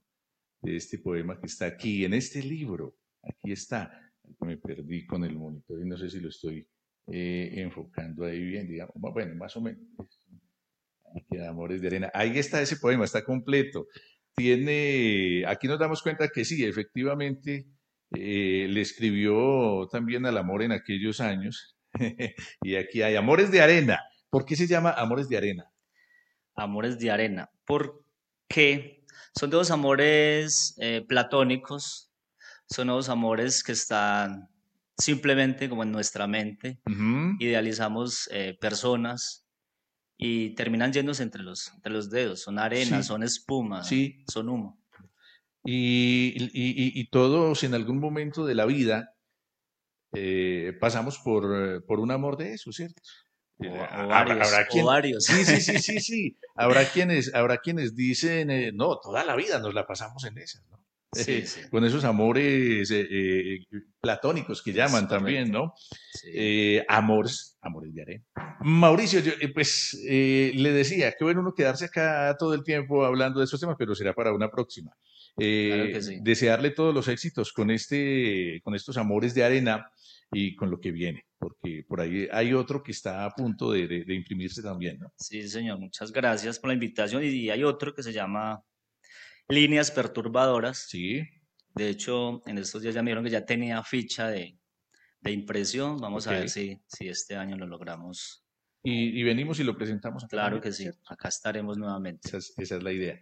de este poema que está aquí, en este libro. Aquí está. Me perdí con el monitor y no sé si lo estoy eh, enfocando ahí bien, digamos. Bueno, más o menos. Queda Amores de Arena. Ahí está ese poema, está completo. Tiene, aquí nos damos cuenta que sí, efectivamente, eh, le escribió también al amor en aquellos años. y aquí hay Amores de Arena. ¿Por qué se llama Amores de Arena? Amores de Arena. Porque son dos amores eh, platónicos, son dos amores que están simplemente como en nuestra mente. Idealizamos eh, personas y terminan yéndose entre los, entre los dedos. Son arena, Sí. son espuma, Sí. son humo. Y, y- y- y todos en algún momento de la vida eh, pasamos por, por un amor de eso, ¿cierto? O, varios, Sí, sí, sí, sí, sí. Habrá quienes, habrá quienes dicen, no, toda la vida nos la pasamos en esas, ¿no? Con esos amores platónicos que llaman también, ¿no? amores, amores de arena. Mauricio, yo, pues le decía, qué bueno uno quedarse acá todo el tiempo hablando de estos temas, pero será para una próxima. Desearle todos los éxitos con, este, con estos amores de arena y con lo que viene, porque por ahí hay otro que está a punto de, imprimirse también, ¿no? Sí, señor, muchas gracias por la invitación y hay otro que se llama Líneas Perturbadoras. Sí. De hecho, en estos días ya me dijeron que ya tenía ficha de, impresión, vamos a ver si, si este año lo logramos. Y, venimos y lo presentamos. claro que sí, acá estaremos nuevamente. esa es la idea.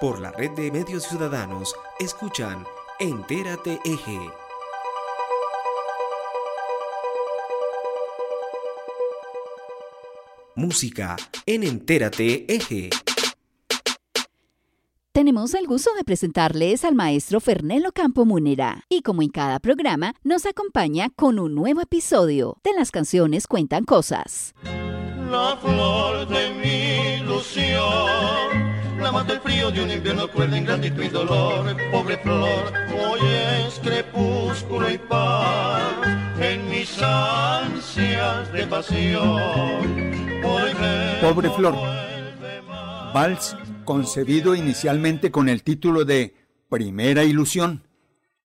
Por la red de medios ciudadanos, escuchan Entérate Eje. Música en Entérate Eje. Tenemos el gusto de presentarles al maestro Fernelo Campo Munera y como en cada programa nos acompaña con un nuevo episodio de las canciones Cuentan Cosas. La flor de mi ilusión la mata el frío de un invierno cruel de ingratitud y dolor. Pobre flor, hoy es crepúsculo y paz en mis ansias de pasión. Pobre flor, vals concebido inicialmente con el título de Primera Ilusión,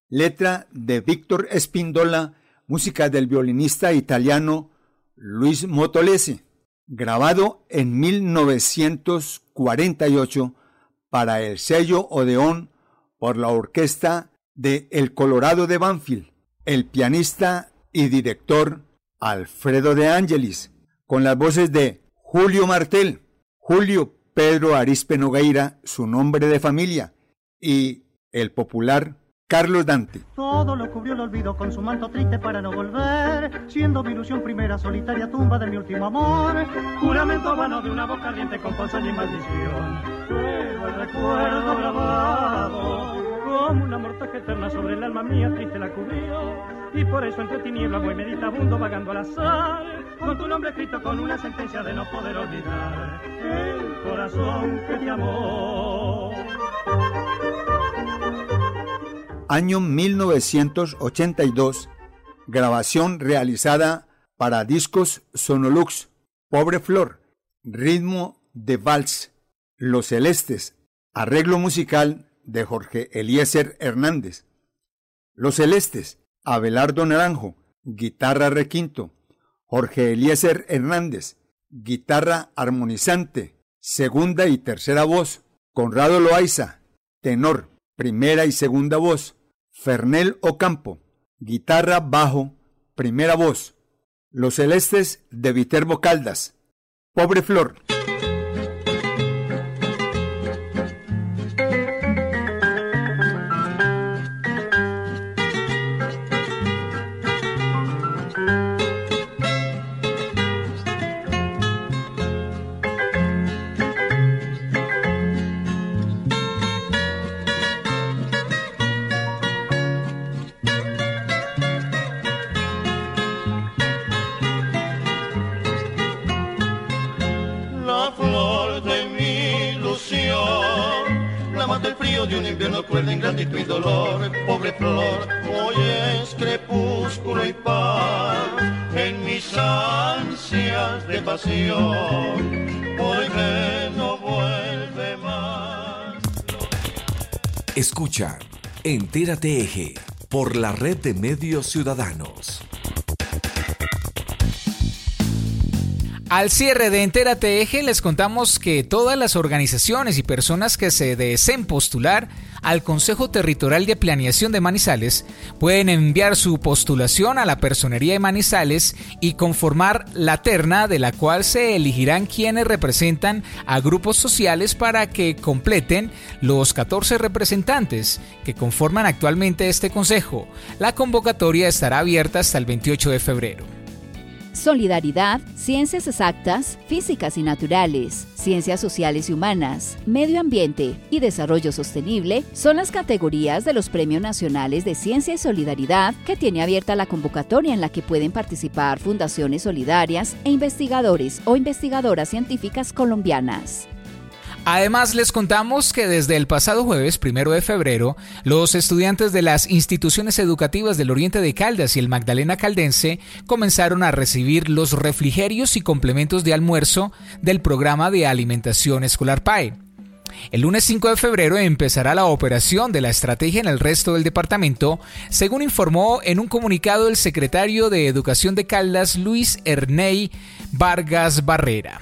letra de Víctor Espindola, música del violinista italiano Luis Motolese grabado en 1948 para el sello Odeón por la orquesta de El Colorado de Banfield, el pianista y director Alfredo de Angelis, con las voces de Julio Martel, Julio Pedro Arispe Nogueira, su nombre de familia, y el popular Carlos Dante. Todo lo cubrió el olvido con su manto triste para no volver, siendo mi ilusión primera solitaria tumba de mi último amor. Juramento vano de una boca ardiente con ponzoña y maldición. Pero el recuerdo grabado, como una mortaja eterna sobre el alma mía triste la cubrió. Y por eso entre tinieblas voy meditabundo vagando al azar, con tu nombre escrito con una sentencia de no poder olvidar el corazón que te amó año 1982, grabación realizada para discos Sonolux, Pobre Flor, ritmo de vals, Los Celestes, arreglo musical de Jorge Eliezer Hernández. Los Celestes, Abelardo Naranjo, guitarra requinto, Jorge Eliezer Hernández, guitarra armonizante, segunda y tercera voz, Conrado Loaiza, tenor, primera y segunda voz, Fernel Ocampo, guitarra bajo, primera voz. Los Celestes de Viterbo Caldas. Pobre Flor. Entérate eje por la red de medios ciudadanos. Al cierre de Entérate Eje les contamos que todas las organizaciones y personas que se deseen postular al Consejo Territorial de Planeación de Manizales pueden enviar su postulación a la Personería de Manizales y conformar la terna de la cual se elegirán quienes representan a grupos sociales para que completen los 14 representantes que conforman actualmente este Consejo. La convocatoria estará abierta hasta el 28 de febrero. Solidaridad, ciencias exactas, físicas y naturales, ciencias sociales y humanas, medio ambiente y desarrollo sostenible son las categorías de los Premios Nacionales de Ciencia y Solidaridad que tiene abierta la convocatoria en la que pueden participar fundaciones solidarias e investigadores o investigadoras científicas colombianas. Además, les contamos que desde el pasado jueves, primero de febrero, los estudiantes de las instituciones educativas del Oriente de Caldas y el Magdalena Caldense comenzaron a recibir los refrigerios y complementos de almuerzo del programa de alimentación escolar PAE. El lunes 5 de febrero empezará la operación de la estrategia en el resto del departamento, según informó en un comunicado el secretario de Educación de Caldas, Luis Erney Vargas Barrera.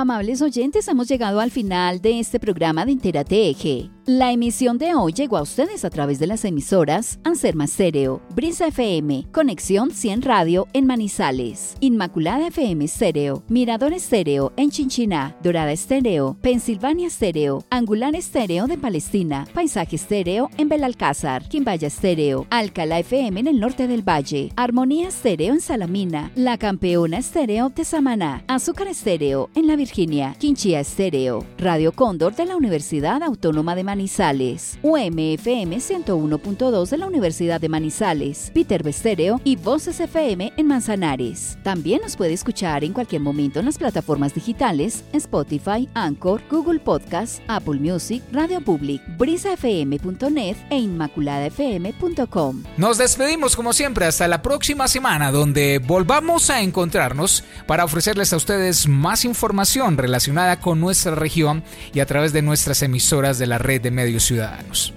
Amables oyentes, hemos llegado al final de este programa de Entérate Eje. La emisión de hoy llegó a ustedes a través de las emisoras Anserma Stereo, Brisa FM, Conexión 100 Radio en Manizales, Inmaculada FM Stereo, Mirador Stereo en Chinchiná, Dorada Stereo, Pensilvania Stereo, Angular Stereo de Palestina, Paisaje Stereo en Belalcázar, Quimbaya Stereo, Alcalá FM en el norte del Valle, Armonía Stereo en Salamina, La Campeona Stereo de Samaná, Azúcar Stereo en La Virginia, Quinchía Stereo, Radio Cóndor de la Universidad Autónoma de Manizales, UMFM 101.2 de la Universidad de Manizales, Peter Bestereo y Voces FM en Manzanares. También nos puede escuchar en cualquier momento en las plataformas digitales Spotify, Anchor, Google Podcast, Apple Music, Radio Public, brisafm.net e inmaculadafm.com. Nos despedimos como siempre hasta la próxima semana donde volvamos a encontrarnos para ofrecerles a ustedes más información relacionada con nuestra región y a través de nuestras emisoras de la red de medios ciudadanos.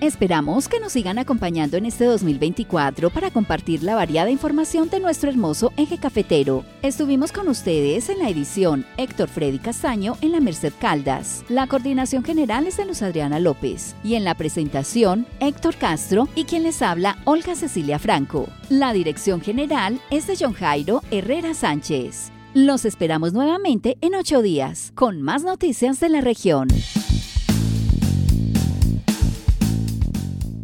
Esperamos que nos sigan acompañando en este 2024 para compartir la variada información de nuestro hermoso eje cafetero. Estuvimos con ustedes en la edición Héctor Freddy Castaño en la Merced Caldas. La coordinación general es de Luz Adriana López. Y en la presentación, Héctor Castro y quien les habla, Olga Cecilia Franco. La dirección general es de John Jairo Herrera Sánchez. Los esperamos nuevamente en ocho días con más noticias de la región.